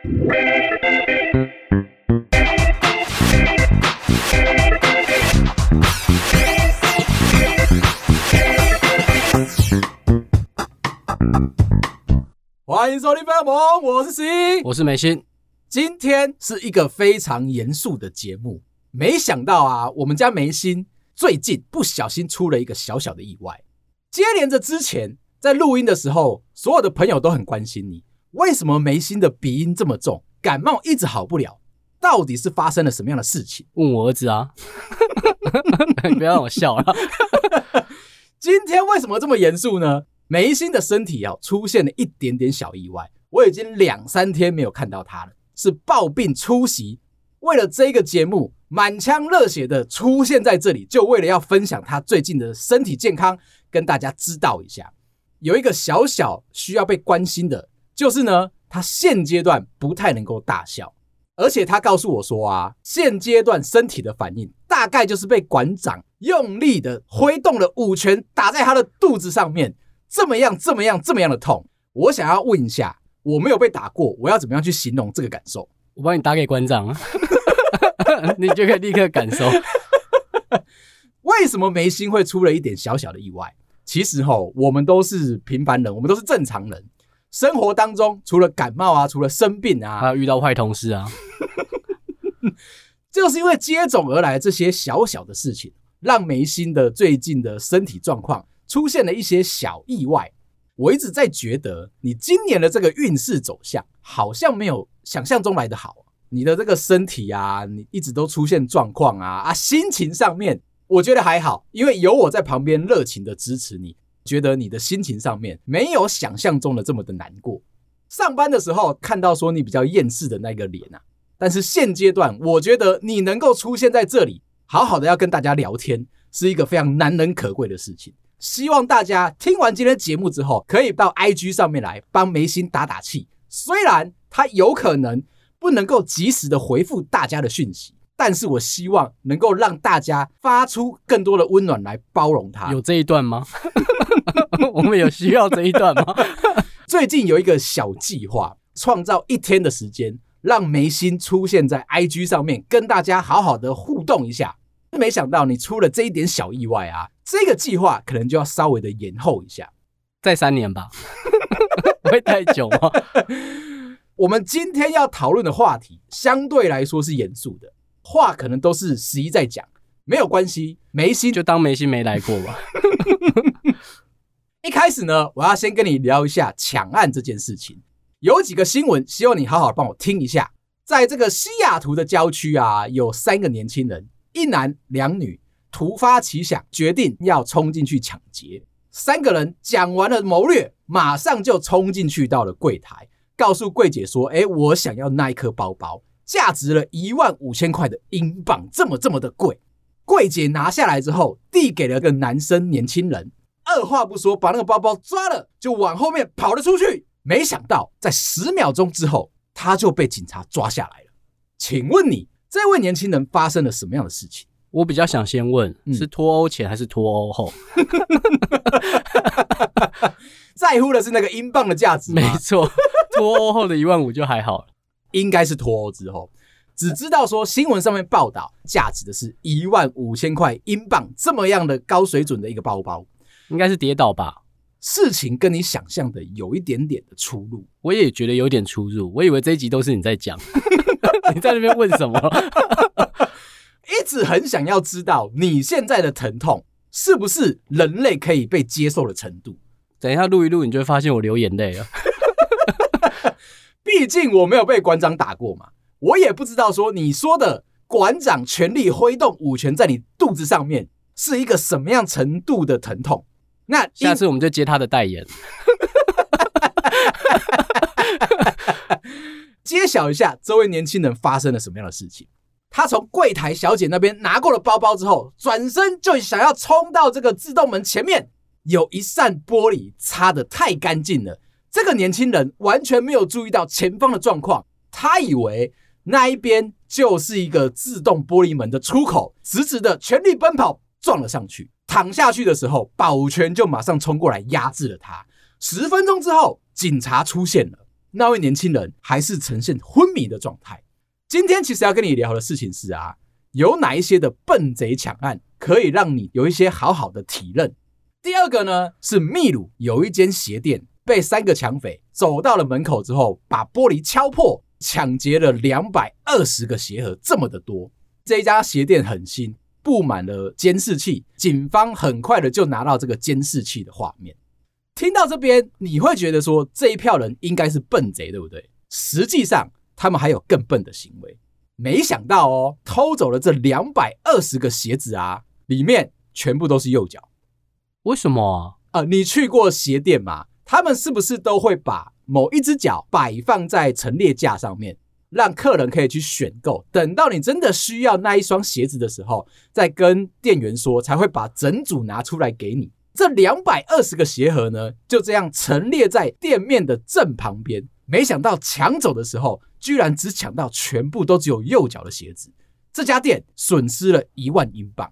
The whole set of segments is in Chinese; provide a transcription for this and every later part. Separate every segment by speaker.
Speaker 1: 欢迎收听《飞龙》，我是十一，
Speaker 2: 我是梅心。
Speaker 1: 今天是一个非常严肃的节目，没想到啊，我们家梅心最近不小心出了一个小小的意外。接连着之前在录音的时候，所有的朋友都很关心你，为什么梅心的鼻音这么重，感冒一直好不了，到底是发生了什么样的事情？
Speaker 2: 问我儿子啊，你 不要让我笑了。
Speaker 1: 今天为什么这么严肃呢？梅心的身体啊出现了一点点小意外，我已经两三天没有看到他了，是暴病出席。为了这个节目，满腔热血的出现在这里，就为了要分享他最近的身体健康，跟大家知道一下。有一个小小需要被关心的，就是呢，他现阶段不太能够大笑，而且他告诉我说啊，现阶段身体的反应大概就是被馆长用力的挥动了五拳打在他的肚子上面，这么样，这么样，这么样的痛。我想要问一下，我没有被打过，我要怎么样去形容这个感受？
Speaker 2: 我帮你打给馆长，你就可以立刻感受。
Speaker 1: 为什么梅心会出了一点小小的意外？其实齁，我们都是平凡人，我们都是正常人。生活当中，除了感冒啊，除了生病啊，
Speaker 2: 还有遇到坏同事啊，
Speaker 1: 就是因为接踵而来这些小小的事情，让梅心的最近的身体状况出现了一些小意外。我一直在觉得，你今年的这个运势走向好像没有想象中来的好。你的这个身体啊，你一直都出现状况啊啊，心情上面。我觉得还好，因为有我在旁边热情的支持你，觉得你的心情上面没有想象中的这么的难过。上班的时候看到说你比较厌世的那个脸啊，但是现阶段我觉得你能够出现在这里，好好的要跟大家聊天，是一个非常难能可贵的事情。希望大家听完今天节目之后，可以到 IG 上面来帮梅心打打气。虽然他有可能不能够及时的回复大家的讯息。但是我希望能够让大家发出更多的温暖来包容他。
Speaker 2: 有这一段吗？我们有需要这一段吗？
Speaker 1: 最近有一个小计划，创造一天的时间，让梅心出现在 IG 上面，跟大家好好的互动一下。没想到你出了这一点小意外啊！这个计划可能就要稍微的延后一下，
Speaker 2: 再三年吧？不会太久吗？
Speaker 1: 我们今天要讨论的话题相对来说是严肃的。话可能都是十一在讲，没有关系，梅西
Speaker 2: 就当梅西没来过吧。
Speaker 1: 一开始呢，我要先跟你聊一下抢案这件事情。有几个新闻，希望你好好帮我听一下。在这个西雅图的郊区啊，有三个年轻人，一男两女，突发奇想，决定要冲进去抢劫。三个人讲完了谋略，马上就冲进去到了柜台，告诉柜姐说：“哎，我想要那一颗包包。”价值了一万五千块的英镑，这么这么的贵。柜姐拿下来之后，递给了个男生年轻人，二话不说把那个包包抓了，就往后面跑了出去。没想到在十秒钟之后，他就被警察抓下来了。请问你，这位年轻人发生了什么样的事情？
Speaker 2: 我比较想先问，是脱欧前还是脱欧后？
Speaker 1: 在乎的是那个英镑的价值。
Speaker 2: 没错，脱欧后的一万五就还好了。
Speaker 1: 应该是脱欧之后，只知道说新闻上面报道价值的是一万五千块英镑，这么样的高水准的一个包包，
Speaker 2: 应该是跌倒吧？
Speaker 1: 事情跟你想象的有一点点的出入，
Speaker 2: 我也觉得有点出入。我以为这一集都是你在讲，你在那边问什么？
Speaker 1: 一直很想要知道你现在的疼痛是不是人类可以被接受的程度。
Speaker 2: 等一下录一录，你就会发现我流眼泪了。
Speaker 1: 毕竟我没有被馆长打过嘛，我也不知道说你说的馆长全力挥动五拳在你肚子上面是一个什么样程度的疼痛。那
Speaker 2: 下次我们就接他的代言，
Speaker 1: 揭晓一下这位年轻人发生了什么样的事情。他从柜台小姐那边拿过了包包之后，转身就想要冲到这个自动门前面，有一扇玻璃擦得太干净了。这个年轻人完全没有注意到前方的状况，他以为那一边就是一个自动玻璃门的出口，直直的全力奔跑，撞了上去。躺下去的时候，保全就马上冲过来压制了他。十分钟之后，警察出现了。那位年轻人还是呈现昏迷的状态。今天其实要跟你聊的事情是啊，有哪一些的笨贼抢案可以让你有一些好好的体认。第二个呢，是秘鲁有一间鞋店被三个抢匪走到了门口之后，把玻璃敲破，抢劫了两百二十个鞋盒，这么的多。这一家鞋店很新，布满了监视器，警方很快的就拿到这个监视器的画面。听到这边，你会觉得说这一票人应该是笨贼，对不对？实际上，他们还有更笨的行为。没想到哦，偷走了这两百二十个鞋子啊，里面全部都是右脚。
Speaker 2: 为什么啊？
Speaker 1: 呃，你去过鞋店吗？他们是不是都会把某一只脚摆放在陈列架上面，让客人可以去选购？等到你真的需要那一双鞋子的时候，再跟店员说，才会把整组拿出来给你。这两百二十个鞋盒呢，就这样陈列在店面的正旁边。没想到抢走的时候，居然只抢到全部都只有右脚的鞋子。这家店损失了一万英镑。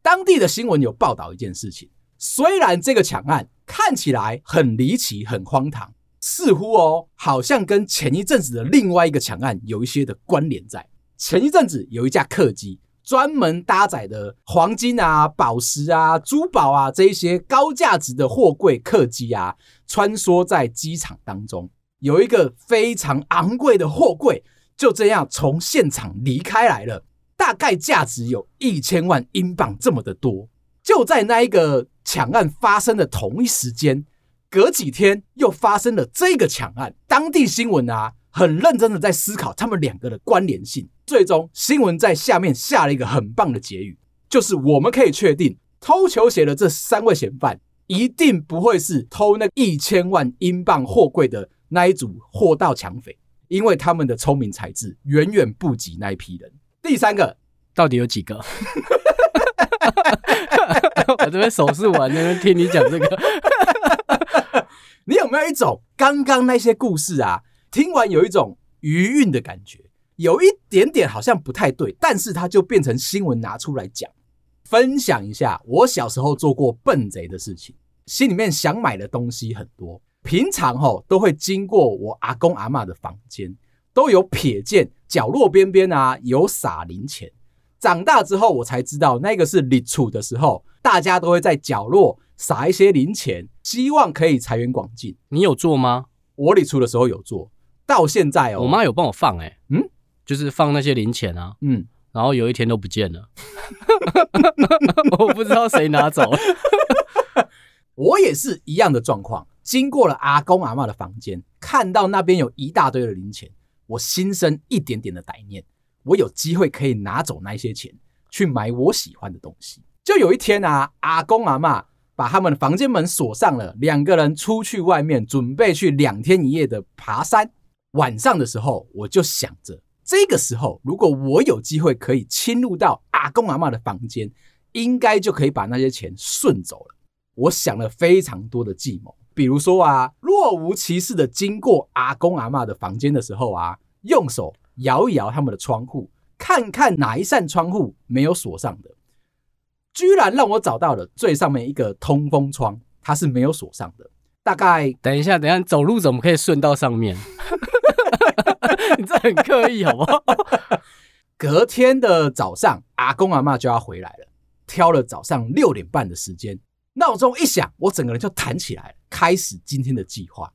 Speaker 1: 当地的新闻有报道一件事情，虽然这个抢案看起来很离奇、很荒唐，似乎哦，好像跟前一阵子的另外一个抢案有一些的关联在。前一阵子有一架客机。专门搭载的黄金啊、宝石啊、珠宝啊这一些高价值的货柜客机啊，穿梭在机场当中，有一个非常昂贵的货柜就这样从现场离开来了，大概价值有一千万英镑这么的多。就在那一个抢案发生的同一时间，隔几天又发生了这个抢案，当地新闻啊很认真的在思考他们两个的关联性。最终，新闻在下面下了一个很棒的结语，就是我们可以确定，偷球鞋的这三位嫌犯一定不会是偷那一千万英镑货柜的那一组货道抢匪，因为他们的聪明才智远远不及那一批人。第三个，
Speaker 2: 到底有几个？我这边手势完，那边听你讲这个，
Speaker 1: 你有没有一种刚刚那些故事啊，听完有一种余韵的感觉？有一点点好像不太对，但是它就变成新闻拿出来讲，分享一下我小时候做过笨贼的事情。心里面想买的东西很多，平常吼都会经过我阿公阿妈的房间，都有瞥见角落边边啊有撒零钱。长大之后我才知道，那个是立储的时候，大家都会在角落撒一些零钱，希望可以财源广进。
Speaker 2: 你有做吗？
Speaker 1: 我立储的时候有做，到现在哦，
Speaker 2: 我妈有帮我放哎、欸，
Speaker 1: 嗯。
Speaker 2: 就是放那些零钱啊，
Speaker 1: 嗯，
Speaker 2: 然后有一天都不见了，我不知道谁拿走了。
Speaker 1: 我也是一样的状况，经过了阿公阿妈的房间，看到那边有一大堆的零钱，我心生一点点的歹念，我有机会可以拿走那些钱去买我喜欢的东西。就有一天啊，阿公阿嬷把他们的房间门锁上了，两个人出去外面准备去两天一夜的爬山。晚上的时候，我就想着。这个时候，如果我有机会可以侵入到阿公阿嬷的房间，应该就可以把那些钱顺走了。我想了非常多的计谋，比如说啊，若无其事的经过阿公阿嬷的房间的时候啊，用手摇一摇他们的窗户，看看哪一扇窗户没有锁上的，居然让我找到了最上面一个通风窗，它是没有锁上的。大概
Speaker 2: 等一下，等一下，走路怎么可以顺到上面？你这很刻意，好不好？
Speaker 1: 隔天的早上，阿公阿妈就要回来了。挑了早上六点半的时间，闹钟一响，我整个人就弹起来了，开始今天的计划。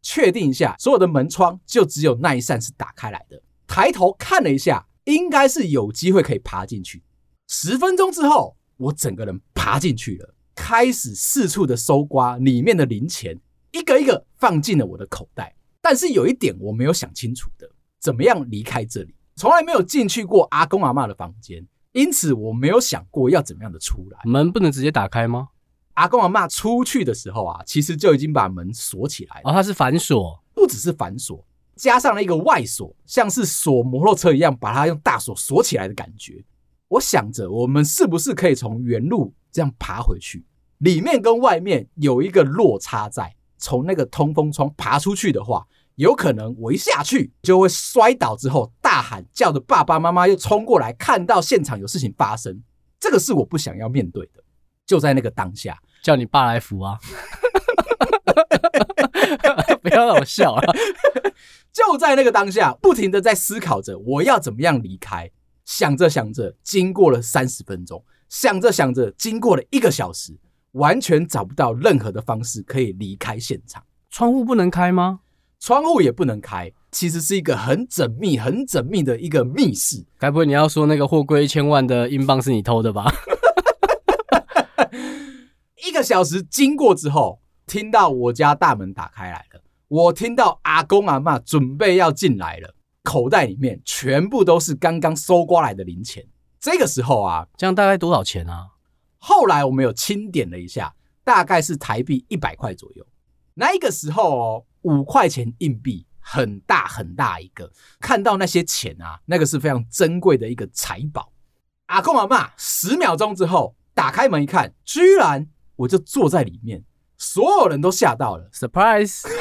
Speaker 1: 确定一下，所有的门窗就只有那一扇是打开来的。抬头看了一下，应该是有机会可以爬进去。十分钟之后，我整个人爬进去了，开始四处的搜刮里面的零钱，一个一个放进了我的口袋。但是有一点我没有想清楚的，怎么样离开这里？从来没有进去过阿公阿妈的房间，因此我没有想过要怎么样的出来。
Speaker 2: 门不能直接打开吗？
Speaker 1: 阿公阿妈出去的时候啊，其实就已经把门锁起来了。
Speaker 2: 哦，它是反锁，
Speaker 1: 不只是反锁，加上了一个外锁，像是锁摩托车一样，把它用大锁锁起来的感觉。我想着，我们是不是可以从原路这样爬回去？里面跟外面有一个落差在，从那个通风窗爬出去的话。有可能我一下去就会摔倒，之后大喊叫着爸爸妈妈又冲过来，看到现场有事情发生，这个是我不想要面对的。就在那个当下，
Speaker 2: 叫你爸来扶啊！不 不要让我笑啊！
Speaker 1: 就在那个当下，不停的在思考着我要怎么样离开。想着想着，经过了三十分钟，想着想着，经过了一个小时，完全找不到任何的方式可以离开现场。
Speaker 2: 窗户不能开吗？
Speaker 1: 窗户也不能开，其实是一个很缜密、很缜密的一个密室。
Speaker 2: 该不会你要说那个货柜一千万的英镑是你偷的吧？
Speaker 1: 一个小时经过之后，听到我家大门打开来了，我听到阿公阿嬷准备要进来了。口袋里面全部都是刚刚搜刮来的零钱。这个时候啊，
Speaker 2: 这样大概多少钱啊？
Speaker 1: 后来我们有清点了一下，大概是台币一百块左右。那一个时候哦，五块钱硬币很大很大一个，看到那些钱啊，那个是非常珍贵的一个财宝。阿公阿妈十秒钟之后打开门一看，居然我就坐在里面，所有人都吓到了
Speaker 2: ，surprise。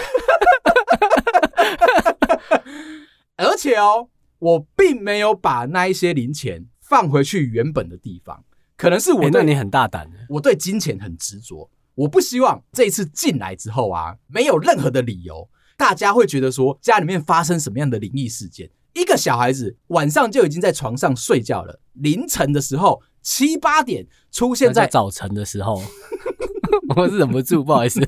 Speaker 1: 而且哦，我并没有把那一些零钱放回去原本的地方，可能是我对、
Speaker 2: 欸、你很大胆，
Speaker 1: 我对金钱很执着，我不希望这一次进来之后啊，没有任何的理由，大家会觉得说家里面发生什么样的灵异事件。一个小孩子晚上就已经在床上睡觉了，凌晨的时候七八点出现在，
Speaker 2: 在早晨的时候，我是忍不住，不好意思，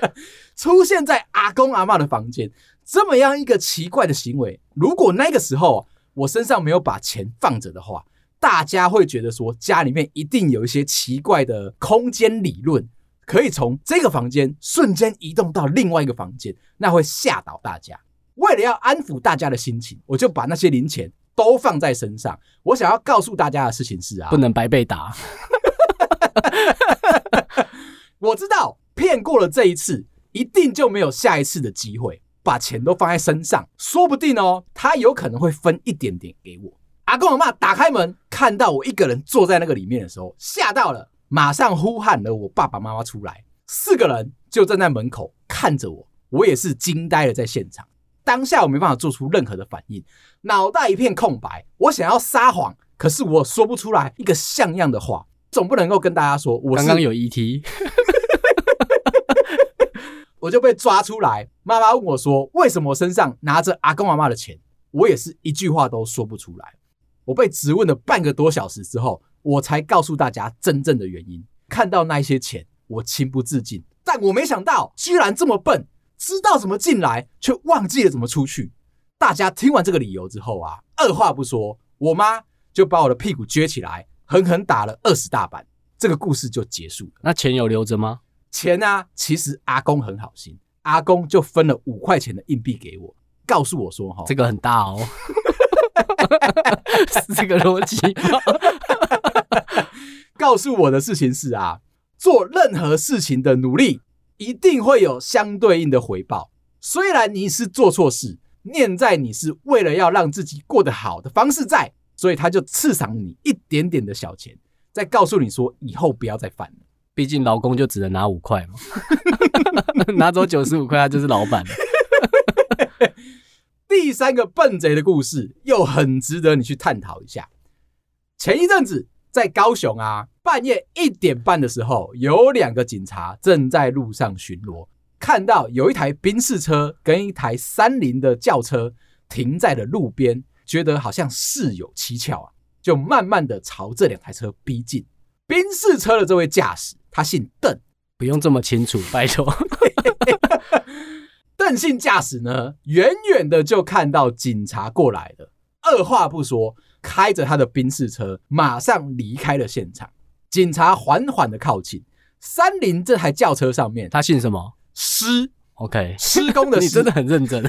Speaker 1: 出现在阿公阿妈的房间。这么样一个奇怪的行为，如果那个时候我身上没有把钱放着的话，大家会觉得说家里面一定有一些奇怪的空间理论，可以从这个房间瞬间移动到另外一个房间，那会吓倒大家。为了要安抚大家的心情，我就把那些零钱都放在身上。我想要告诉大家的事情是啊，
Speaker 2: 不能白被打。
Speaker 1: 我知道骗过了这一次，一定就没有下一次的机会。把钱都放在身上，说不定哦，他有可能会分一点点给我。阿公阿嬷打开门，看到我一个人坐在那个里面的时候，吓到了，马上呼喊了我爸爸妈妈出来。四个人就站在门口看着我，我也是惊呆了，在现场。当下我没办法做出任何的反应，脑袋一片空白。我想要撒谎，可是我说不出来一个像样的话，总不能够跟大家说我是
Speaker 2: 刚刚有 ET。
Speaker 1: 我就被抓出来，妈妈问我说：“为什么我身上拿着阿公阿妈的钱？”我也是一句话都说不出来。我被质问了半个多小时之后，我才告诉大家真正的原因。看到那些钱，我情不自禁，但我没想到居然这么笨，知道怎么进来，却忘记了怎么出去。大家听完这个理由之后啊，二话不说，我妈就把我的屁股撅起来，狠狠打了二十大板。这个故事就结束了。
Speaker 2: 那钱有留着吗？
Speaker 1: 钱啊，其实阿公很好心，阿公就分了五块钱的硬币给我，告诉我说：“哈，
Speaker 2: 这个很大哦，是这个逻辑。”
Speaker 1: 告诉我的事情是啊，做任何事情的努力一定会有相对应的回报。虽然你是做错事，念在你是为了要让自己过得好的方式在，所以他就刺赏你一点点的小钱，再告诉你说以后不要再犯了。
Speaker 2: 毕竟劳工就只能拿五块嘛，拿走九十五块，他就是老板了。
Speaker 1: 第三个笨贼的故事又很值得你去探讨一下。前一阵子在高雄啊，半夜一点半的时候，有两个警察正在路上巡逻，看到有一台宾士车跟一台三菱的轿车停在了路边，觉得好像事有蹊跷啊，就慢慢的朝这两台车逼近。宾士车的这位驾驶，他姓邓，
Speaker 2: 不用这么清楚，拜托。
Speaker 1: 邓姓驾驶呢，远远的就看到警察过来了，二话不说，开着他的宾士车，马上离开了现场。警察缓缓的靠近三菱这台轿车上面，
Speaker 2: 他姓什么？
Speaker 1: 施
Speaker 2: ，OK，
Speaker 1: 施工的施，
Speaker 2: 你真的很认真。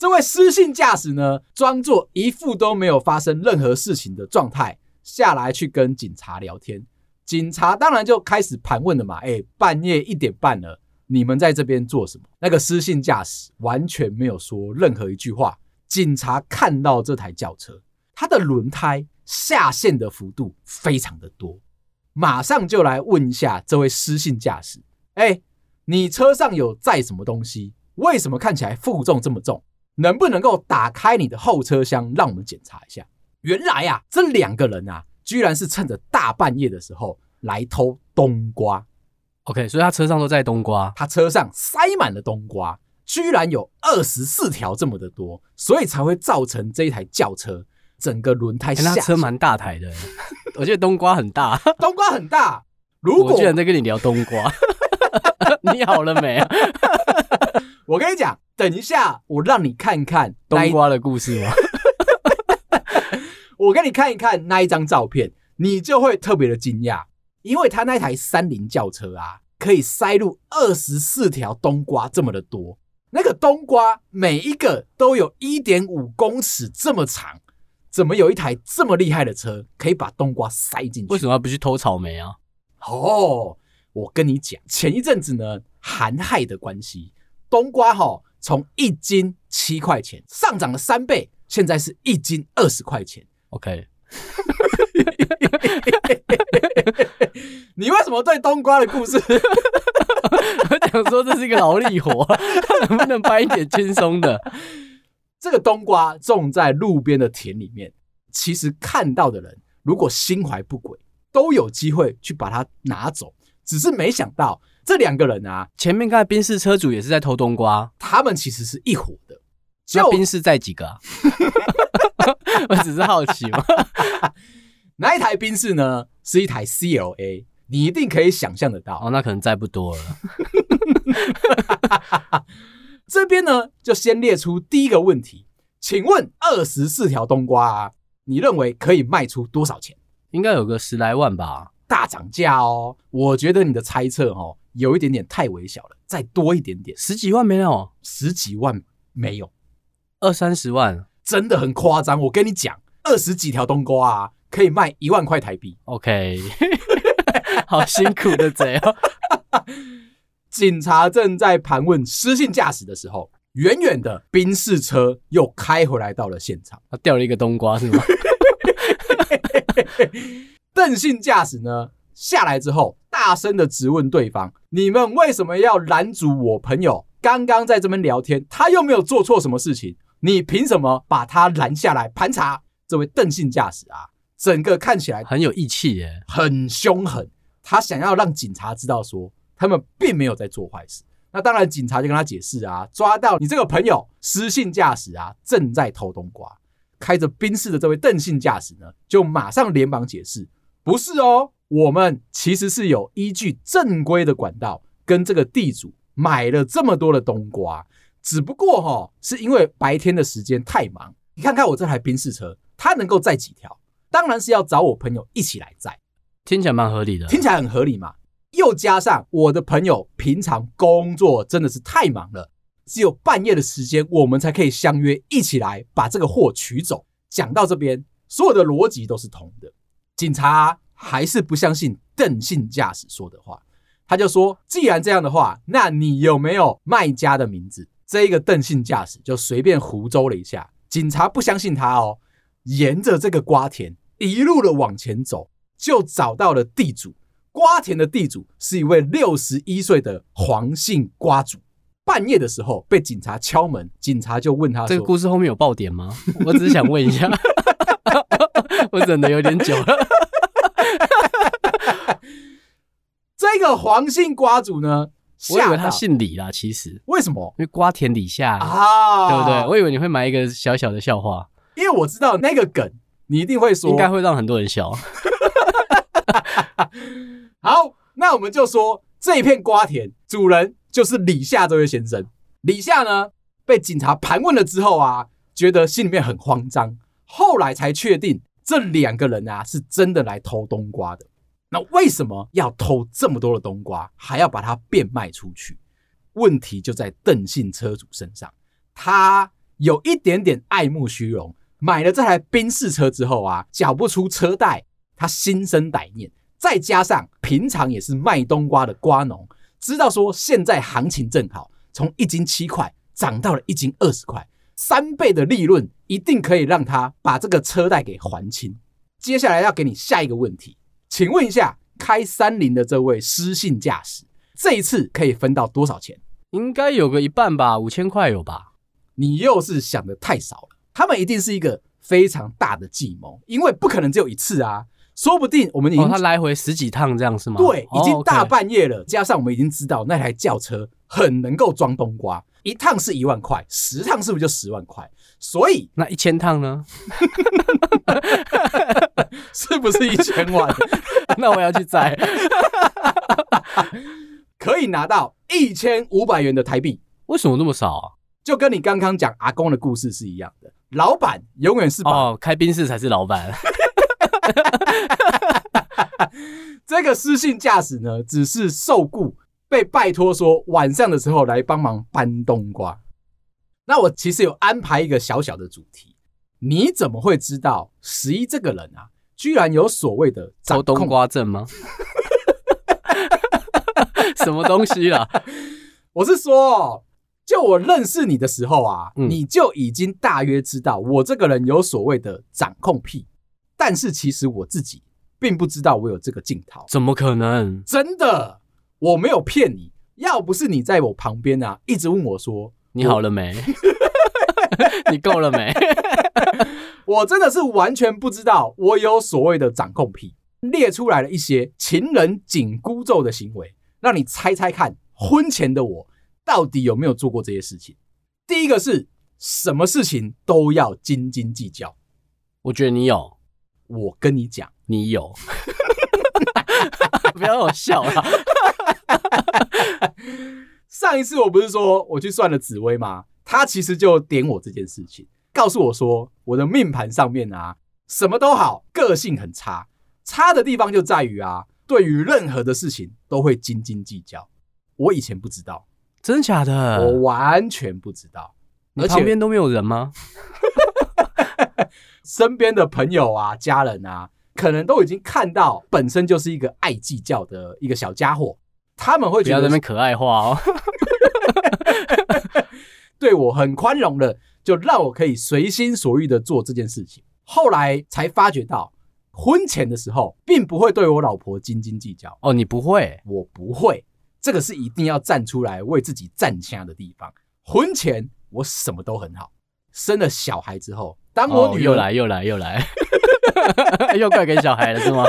Speaker 1: 这位施姓驾驶呢，装作一副都没有发生任何事情的状态。下来去跟警察聊天，警察当然就开始盘问了嘛。哎，半夜一点半了，你们在这边做什么？那个失信驾驶完全没有说任何一句话。警察看到这台轿车，它的轮胎下陷的幅度非常的多，马上就来问一下这位失信驾驶：哎，你车上有载什么东西？为什么看起来负重这么重？能不能够打开你的后车厢，让我们检查一下？原来啊，这两个人啊，居然是趁着大半夜的时候来偷冬瓜。
Speaker 2: OK，所以他车上都在冬瓜，
Speaker 1: 他车上塞满了冬瓜，居然有二十四条这么的多，所以才会造成这一台轿车整个轮胎下。
Speaker 2: 那车蛮大台的，我觉得冬瓜很大，
Speaker 1: 冬瓜很大。如果
Speaker 2: 我居然在跟你聊冬瓜，你好了没啊？
Speaker 1: 我跟你讲，等一下我让你看看
Speaker 2: 冬瓜的故事吗？
Speaker 1: 我给你看一看那一张照片，你就会特别的惊讶，因为他那台三菱轿车啊，可以塞入二十四条冬瓜这么的多，那个冬瓜每一个都有一点五公尺这么长，怎么有一台这么厉害的车可以把冬瓜塞进去？
Speaker 2: 为什么要不去偷草莓啊？
Speaker 1: 哦，我跟你讲，前一阵子呢，寒害的关系，冬瓜哈、哦、从一斤七块钱上涨了三倍，现在是一斤二十块钱。
Speaker 2: OK，
Speaker 1: 你为什么对冬瓜的故事？
Speaker 2: 我想说这是一个劳力活，能不能搬一点轻松的？
Speaker 1: 这个冬瓜种在路边的田里面，其实看到的人如果心怀不轨，都有机会去把它拿走。只是没想到这两个人啊，
Speaker 2: 前面看宾士车主也是在偷冬瓜，
Speaker 1: 他们其实是一伙的。
Speaker 2: 那宾士在几个啊？我只是好奇嘛，
Speaker 1: 哪一台宾士呢？是一台 CLA，你一定可以想象得到。
Speaker 2: 哦，那可能载不多了。
Speaker 1: 这边呢，就先列出第一个问题，请问二十四条冬瓜啊，你认为可以卖出多少钱？
Speaker 2: 应该有个十来万吧。
Speaker 1: 大涨价哦，我觉得你的猜测哦，有一点点太微小了，再多一点点，
Speaker 2: 十几万没有，
Speaker 1: 十几万没有，
Speaker 2: 二三十万。
Speaker 1: 真的很夸张，我跟你讲，二十几条冬瓜啊，可以卖一万块台币。
Speaker 2: OK，好辛苦的贼哦。
Speaker 1: 警察正在盘问失信驾驶的时候，远远的宾士车又开回来到了现场。
Speaker 2: 他掉了一个冬瓜是吗？
Speaker 1: 邓姓驾驶呢，下来之后，大声的质问对方：“你们为什么要拦阻我朋友？刚刚在这边聊天，他又没有做错什么事情。”你凭什么把他拦下来盘查？这位邓姓驾驶啊，整个看起来
Speaker 2: 很有义气耶，
Speaker 1: 很凶狠。他想要让警察知道说，他们并没有在做坏事。那当然，警察就跟他解释啊，抓到你这个朋友失信驾驶啊，正在偷冬瓜。开着宾士的这位邓姓驾驶呢，就马上连忙解释，不是哦，我们其实是有依据正规的管道，跟这个地主买了这么多的冬瓜。只不过哈，是因为白天的时间太忙。你看看我这台宾士车，它能够载几条？当然是要找我朋友一起来载。
Speaker 2: 听起来蛮合理的，
Speaker 1: 听起来很合理嘛。又加上我的朋友平常工作真的是太忙了，只有半夜的时间，我们才可以相约一起来把这个货取走。讲到这边，所有的逻辑都是通的。警察还是不相信邓姓驾驶说的话，他就说：“既然这样的话，那你有没有卖家的名字？”这一个邓姓驾驶就随便胡诌了一下，警察不相信他哦，沿着这个瓜田一路的往前走，就找到了地主。瓜田的地主是一位六十一岁的黄姓瓜主。半夜的时候被警察敲门，警察就问他说：“
Speaker 2: 这个故事后面有爆点吗？”我只是想问一下，我忍的有点久了。
Speaker 1: 这个黄姓瓜主呢？
Speaker 2: 我以为他姓李啦，其实
Speaker 1: 为什么？
Speaker 2: 因为瓜田李下
Speaker 1: 啊，
Speaker 2: 对不对？我以为你会埋一个小小的笑话，
Speaker 1: 因为我知道那个梗，你一定会说，
Speaker 2: 应该会让很多人笑。
Speaker 1: 好，那我们就说这一片瓜田主人就是李夏这位先生。李夏呢，被警察盘问了之后啊，觉得心里面很慌张，后来才确定这两个人啊是真的来偷冬瓜的。那为什么要偷这么多的冬瓜，还要把它变卖出去？问题就在邓姓车主身上，他有一点点爱慕虚荣，买了这台宾士车之后啊，缴不出车贷，他心生歹念。再加上平常也是卖冬瓜的瓜农，知道说现在行情正好，从一斤七块涨到了一斤二十块，三倍的利润一定可以让他把这个车贷给还清。接下来要给你下一个问题。请问一下，开三菱的这位失信驾驶，这一次可以分到多少钱？
Speaker 2: 应该有个一半吧，五千块有吧？
Speaker 1: 你又是想的太少了。他们一定是一个非常大的计谋，因为不可能只有一次啊。说不定我们已经、
Speaker 2: 哦、他来回十几趟这样是吗？
Speaker 1: 对，已经大半夜了，加上我们已经知道那台轿车很能够装冬瓜，一趟是一万块，十趟是不是就十万块？所以
Speaker 2: 那一千趟呢？
Speaker 1: 是不是一千万？
Speaker 2: 那我要去摘，
Speaker 1: 可以拿到一千五百元的台币。
Speaker 2: 为什么那么少啊？
Speaker 1: 就跟你刚刚讲阿公的故事是一样的，老板永远是把
Speaker 2: 哦，开宾士才是老板。
Speaker 1: 这个失信驾驶呢，只是受雇被拜托说晚上的时候来帮忙搬冬瓜。那我其实有安排一个小小的主题，你怎么会知道十一这个人啊，居然有所谓的
Speaker 2: 抽冬瓜症吗？什么东西啦？
Speaker 1: 我是说。就我认识你的时候啊，
Speaker 2: 嗯、
Speaker 1: 你就已经大约知道我这个人有所谓的掌控癖，但是其实我自己并不知道我有这个镜头。
Speaker 2: 怎么可能？
Speaker 1: 真的，我没有骗你。要不是你在我旁边啊，一直问我说：“
Speaker 2: 你好了没？你够了没？”
Speaker 1: 我真的是完全不知道我有所谓的掌控癖，列出来了一些情人紧箍咒的行为，让你猜猜看，婚前的我。到底有没有做过这些事情？第一个是什么事情都要斤斤计较。
Speaker 2: 我觉得你有，
Speaker 1: 我跟你讲，
Speaker 2: 你有，不要让我笑了。
Speaker 1: 上一次我不是说我去算了紫薇吗？他其实就点我这件事情，告诉我说我的命盘上面啊，什么都好，个性很差，差的地方就在于啊，对于任何的事情都会斤斤计较。我以前不知道。
Speaker 2: 真假的？
Speaker 1: 我完全不知道，
Speaker 2: 而且旁边都没有人吗？
Speaker 1: 身边的朋友啊、家人啊，可能都已经看到本身就是一个爱计较的一个小家伙，他们会觉得
Speaker 2: 那边可爱化哦，
Speaker 1: 对我很宽容的，就让我可以随心所欲的做这件事情。后来才发觉到，婚前的时候并不会对我老婆斤斤计较。
Speaker 2: 哦，你不会，
Speaker 1: 我不会。这个是一定要站出来为自己站枪的地方。婚前我什么都很好，生了小孩之后，当我女
Speaker 2: 又来又来又来，又怪给小孩了是吗？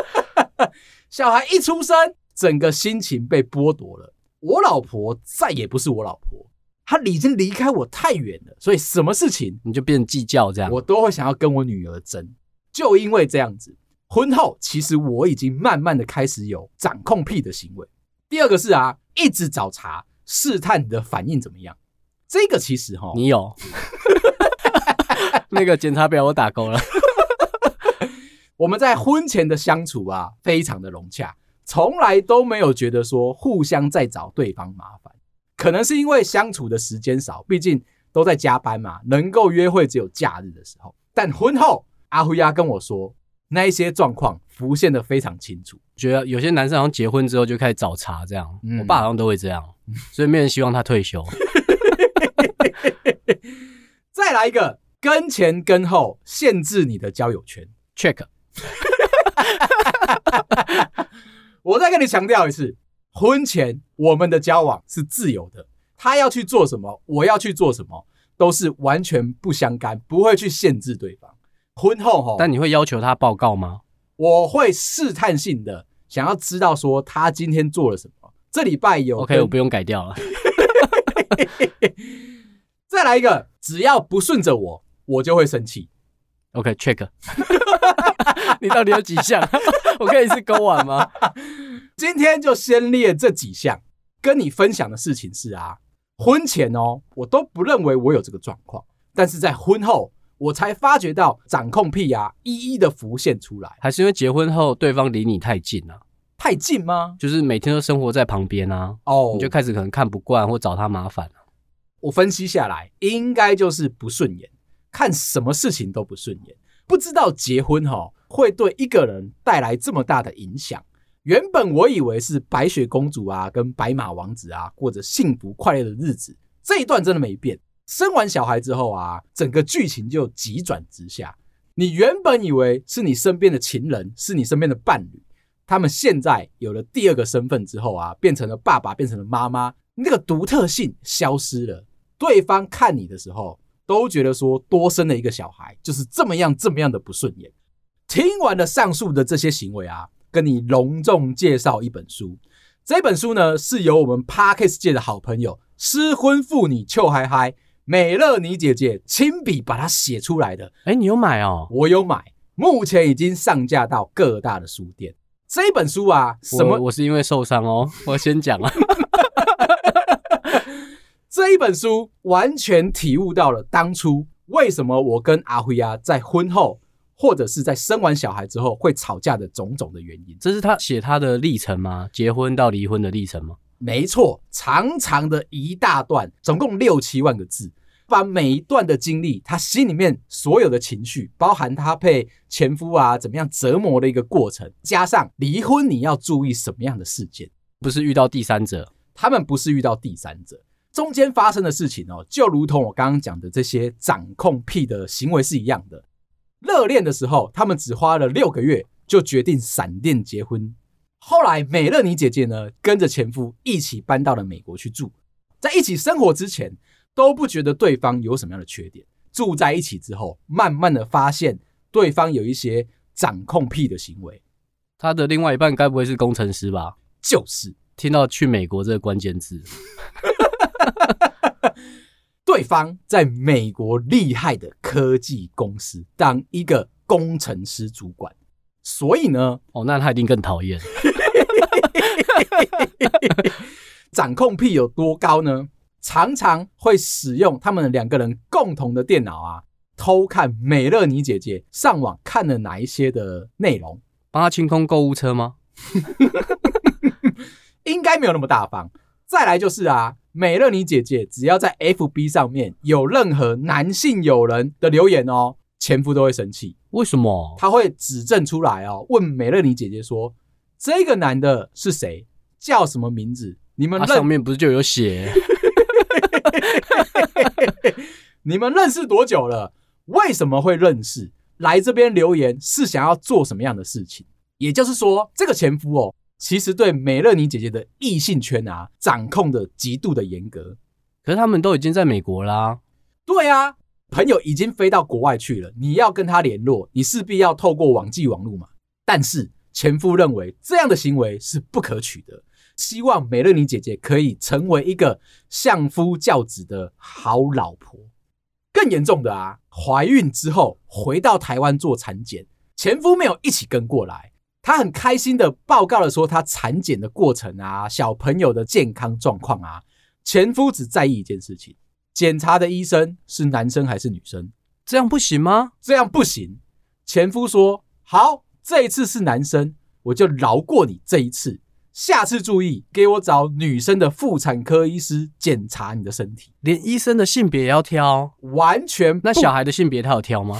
Speaker 1: 小孩一出生，整个心情被剥夺了。我老婆再也不是我老婆，她已经离开我太远了，所以什么事情
Speaker 2: 你就变计较这样，
Speaker 1: 我都会想要跟我女儿争。就因为这样子，婚后其实我已经慢慢的开始有掌控癖的行为。第二个是啊，一直找茬试探你的反应怎么样？这个其实哈，
Speaker 2: 你有那个检查表我打勾了。
Speaker 1: 我们在婚前的相处啊，非常的融洽，从来都没有觉得说互相在找对方麻烦。可能是因为相处的时间少，毕竟都在加班嘛，能够约会只有假日的时候。但婚后，阿辉呀跟我说。那一些状况浮现的非常清楚，
Speaker 2: 觉得有些男生好像结婚之后就开始找茬，这样，嗯、我爸好像都会这样，所以没人希望他退休。
Speaker 1: 再来一个，跟前跟后限制你的交友圈，check。我再跟你强调一次，婚前我们的交往是自由的，他要去做什么，我要去做什么，都是完全不相干，不会去限制对方。婚后哈，
Speaker 2: 但你会要求他报告吗？
Speaker 1: 我会试探性的想要知道说他今天做了什么。这礼拜有
Speaker 2: OK，我不用改掉了。
Speaker 1: 再来一个，只要不顺着我，我就会生气。
Speaker 2: OK，check。你到底有几项？我可以是勾完吗？
Speaker 1: 今天就先列这几项。跟你分享的事情是啊，婚前哦，我都不认为我有这个状况，但是在婚后。我才发觉到掌控癖啊，一一的浮现出来，
Speaker 2: 还是因为结婚后对方离你太近了？
Speaker 1: 太近吗？
Speaker 2: 就是每天都生活在旁边啊，哦，你就开始可能看不惯或找他麻烦了。
Speaker 1: 我分析下来，应该就是不顺眼，看什么事情都不顺眼。不知道结婚哈会对一个人带来这么大的影响。原本我以为是白雪公主啊，跟白马王子啊过着幸福快乐的日子，这一段真的没变。生完小孩之后啊，整个剧情就急转直下。你原本以为是你身边的情人，是你身边的伴侣，他们现在有了第二个身份之后啊，变成了爸爸，变成了妈妈，那个独特性消失了。对方看你的时候，都觉得说多生了一个小孩就是这么样这么样的不顺眼。听完了上述的这些行为啊，跟你隆重介绍一本书。这本书呢，是由我们 Parkes 界的好朋友失婚妇女邱嗨嗨美乐妮姐姐亲笔把它写出来的。
Speaker 2: 哎，你有买哦？
Speaker 1: 我有买，目前已经上架到各大的书店。这本书啊，什么？
Speaker 2: 我，我是因为受伤哦，我先讲啊。
Speaker 1: 这一本书完全体悟到了当初为什么我跟阿辉啊在婚后。或者是在生完小孩之后会吵架的种种的原因，
Speaker 2: 这是他写他的历程吗？结婚到离婚的历程吗？
Speaker 1: 没错，长长的一大段，总共六七万个字，把每一段的经历，他心里面所有的情绪，包含他被前夫啊怎么样折磨的一个过程，加上离婚你要注意什么样的事件，
Speaker 2: 不是遇到第三者，
Speaker 1: 他们不是遇到第三者，中间发生的事情哦，就如同我刚刚讲的这些掌控癖的行为是一样的。热恋的时候，他们只花了六个月就决定闪电结婚。后来，美乐妮姐姐呢，跟着前夫一起搬到了美国去住。在一起生活之前，都不觉得对方有什么样的缺点。住在一起之后，慢慢的发现对方有一些掌控癖的行为。
Speaker 2: 他的另外一半该不会是工程师吧？
Speaker 1: 就是。
Speaker 2: 听到去美国这个关键字。
Speaker 1: 对方在美国厉害的科技公司当一个工程师主管，所以呢，
Speaker 2: 哦，那他一定更讨厌。
Speaker 1: 掌控癖有多高呢？常常会使用他们两个人共同的电脑啊，偷看美乐妮姐姐上网看了哪一些的内容，
Speaker 2: 帮他清空购物车吗？
Speaker 1: 应该没有那么大方。再来就是啊。美乐妮姐姐只要在 FB 上面有任何男性友人的留言哦，前夫都会生气。
Speaker 2: 为什么？
Speaker 1: 他会指证出来哦，问美乐妮姐姐说：“这个男的是谁？叫什么名字？你们认……
Speaker 2: 上面不是就有写？
Speaker 1: 你们认识多久了？为什么会认识？来这边留言是想要做什么样的事情？也就是说，这个前夫哦。”其实对美乐妮姐姐的异性圈啊，掌控的极度的严格。
Speaker 2: 可是他们都已经在美国啦、啊。
Speaker 1: 对啊，朋友已经飞到国外去了，你要跟他联络，你势必要透过网际网路嘛。但是前夫认为这样的行为是不可取的，希望美乐妮姐姐可以成为一个相夫教子的好老婆。更严重的啊，怀孕之后回到台湾做产检，前夫没有一起跟过来。他很开心的报告了说他产检的过程啊，小朋友的健康状况啊。前夫只在意一件事情：检查的医生是男生还是女生？
Speaker 2: 这样不行吗？
Speaker 1: 这样不行。前夫说：“好，这一次是男生，我就饶过你这一次。下次注意，给我找女生的妇产科医师检查你的身体。
Speaker 2: 连医生的性别也要挑，
Speaker 1: 完全。
Speaker 2: 那小孩的性别他有挑吗？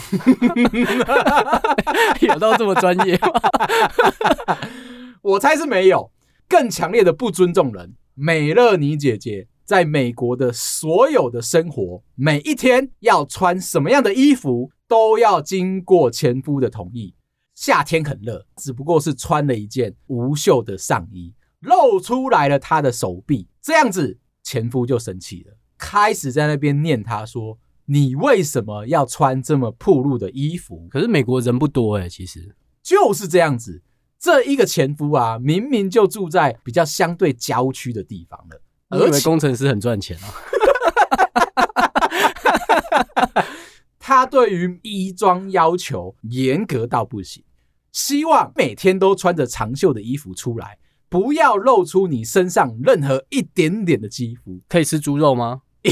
Speaker 2: 有到这么专业吗？
Speaker 1: 我猜是没有。更强烈的不尊重人，美乐妮姐姐在美国的所有的生活，每一天要穿什么样的衣服，都要经过前夫的同意。夏天很热，只不过是穿了一件无袖的上衣，露出来了她的手臂，这样子前夫就生气了，开始在那边念他说：“你为什么要穿这么暴露的衣服？”
Speaker 2: 可是美国人不多诶，其实
Speaker 1: 就是这样子。这一个前夫啊，明明就住在比较相对郊区的地方了，
Speaker 2: 而且工程师很赚钱啊。
Speaker 1: 他对于衣装要求严格到不行。希望每天都穿着长袖的衣服出来，不要露出你身上任何一点点的肌肤。
Speaker 2: 可以吃猪肉吗？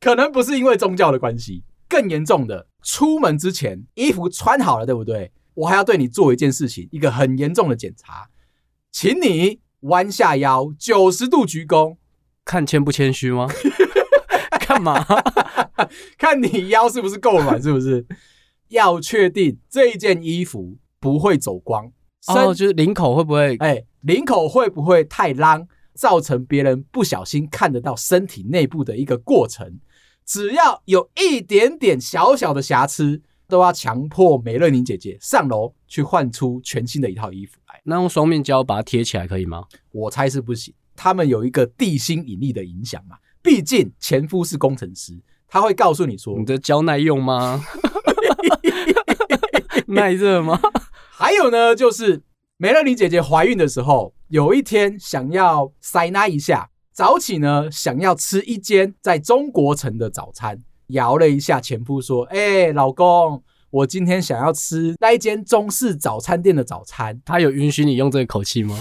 Speaker 1: 可能不是因为宗教的关系。更严重的，出门之前衣服穿好了，对不对？我还要对你做一件事情，一个很严重的检查，请你弯下腰，九十度鞠躬，
Speaker 2: 看谦不谦虚吗？干嘛？
Speaker 1: 看你腰是不是够软，是不是？要确定这一件衣服不会走光，
Speaker 2: 哦，就是领口会不会？
Speaker 1: 哎，领口会不会太浪，造成别人不小心看得到身体内部的一个过程？只要有一点点小小的瑕疵，都要强迫美乐宁姐姐上楼去换出全新的一套衣服来。
Speaker 2: 那用双面胶把它贴起来可以吗？
Speaker 1: 我猜是不行，他们有一个地心引力的影响嘛。毕竟前夫是工程师。他会告诉你说：“
Speaker 2: 你的胶耐用吗？耐热吗？”
Speaker 1: 还有呢，就是梅乐妮姐姐怀孕的时候，有一天想要塞纳一下，早起呢想要吃一间在中国城的早餐，摇了一下前夫说：“哎、欸，老公。”我今天想要吃那一间中式早餐店的早餐，
Speaker 2: 他有允许你用这个口气吗？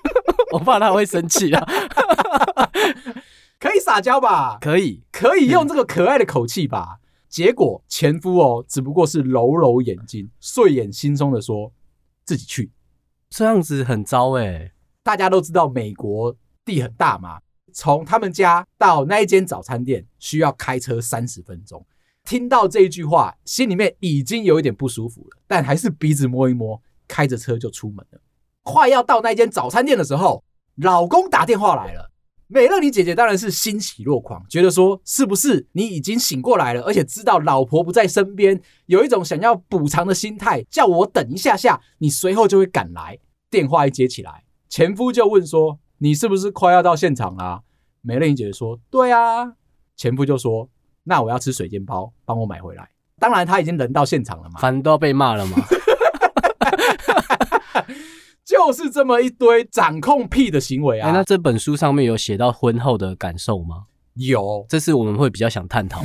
Speaker 2: 我怕他会生气啊。
Speaker 1: 可以撒娇吧？
Speaker 2: 可以，
Speaker 1: 可以用这个可爱的口气吧？嗯、结果前夫哦，只不过是揉揉眼睛，睡眼惺忪的说：“自己去。”
Speaker 2: 这样子很糟哎、欸。
Speaker 1: 大家都知道美国地很大嘛，从他们家到那一间早餐店需要开车三十分钟。听到这一句话，心里面已经有一点不舒服了，但还是鼻子摸一摸，开着车就出门了。快要到那间早餐店的时候，老公打电话来了。美乐你姐姐当然是欣喜若狂，觉得说是不是你已经醒过来了，而且知道老婆不在身边，有一种想要补偿的心态，叫我等一下下，你随后就会赶来。电话一接起来，前夫就问说：“你是不是快要到现场啦？”美乐你姐姐说：“对啊。”前夫就说。那我要吃水煎包，帮我买回来。当然，他已经人到现场了嘛，
Speaker 2: 反正都要被骂了嘛。
Speaker 1: 就是这么一堆掌控癖的行为啊。
Speaker 2: 欸，那这本书上面有写到婚后的感受吗？
Speaker 1: 有，
Speaker 2: 这是我们会比较想探讨。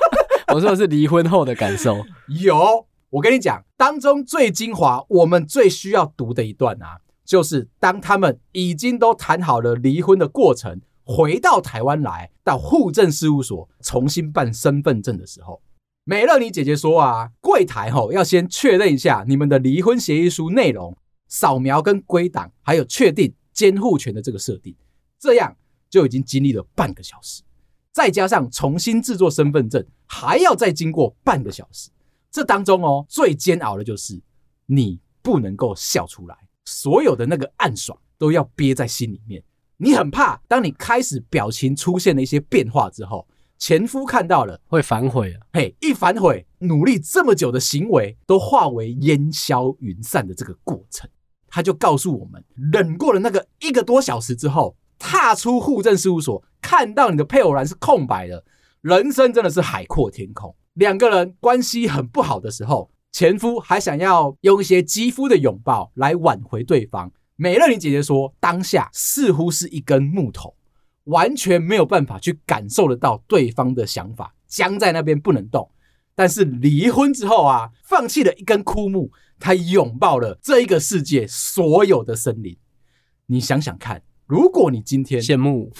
Speaker 2: 我说的是离婚后的感受。
Speaker 1: 有，我跟你讲，当中最精华，我们最需要读的一段啊，就是当他们已经都谈好了离婚的过程。回到台湾来，到户政事务所重新办身份证的时候，美乐妮姐姐说啊，柜台吼要先确认一下你们的离婚协议书内容，扫描跟归档，还有确定监护权的这个设定，这样就已经经历了半个小时，再加上重新制作身份证，还要再经过半个小时，这当中哦最煎熬的就是你不能够笑出来，所有的那个暗爽都要憋在心里面。你很怕，当你开始表情出现了一些变化之后，前夫看到了
Speaker 2: 会反悔啊！
Speaker 1: 嘿，一反悔，努力这么久的行为都化为烟消云散的这个过程，他就告诉我们，忍过了那个一个多小时之后，踏出户政事务所，看到你的配偶栏是空白的，人生真的是海阔天空。两个人关系很不好的时候，前夫还想要用一些肌肤的拥抱来挽回对方。美乐妮姐姐说：“当下似乎是一根木头，完全没有办法去感受得到对方的想法，僵在那边不能动。但是离婚之后啊，放弃了一根枯木，她拥抱了这一个世界所有的森林。你想想看，如果你今天
Speaker 2: 羡慕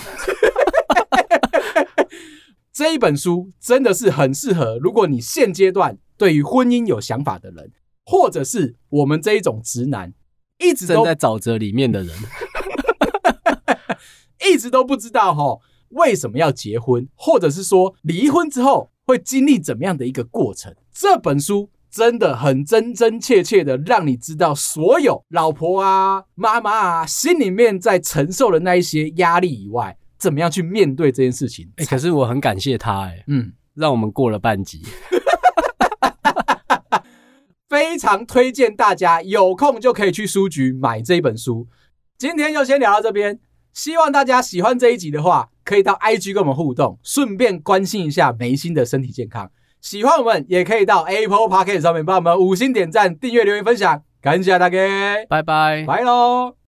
Speaker 1: 这一本书，真的是很适合。如果你现阶段对于婚姻有想法的人，或者是我们这一种直男。”一直都
Speaker 2: 在沼泽里面的人，
Speaker 1: 一直都不知道齁，为什么要结婚，或者是说离婚之后会经历怎么样的一个过程。这本书真的很真真切切的让你知道，所有老婆啊、妈妈啊心里面在承受的那一些压力以外，怎么样去面对这件事情。
Speaker 2: 欸，可是我很感谢他，欸，嗯，让我们过了半集。
Speaker 1: 非常推荐大家有空就可以去书局买这一本书。今天就先聊到这边，希望大家喜欢这一集的话，可以到 IG 跟我们互动，顺便关心一下眉心的身体健康。喜欢我们也可以到 Apple Podcast 上面帮我们五星点赞、订阅、留言、分享，感谢大家，
Speaker 2: 拜拜，
Speaker 1: 拜喽。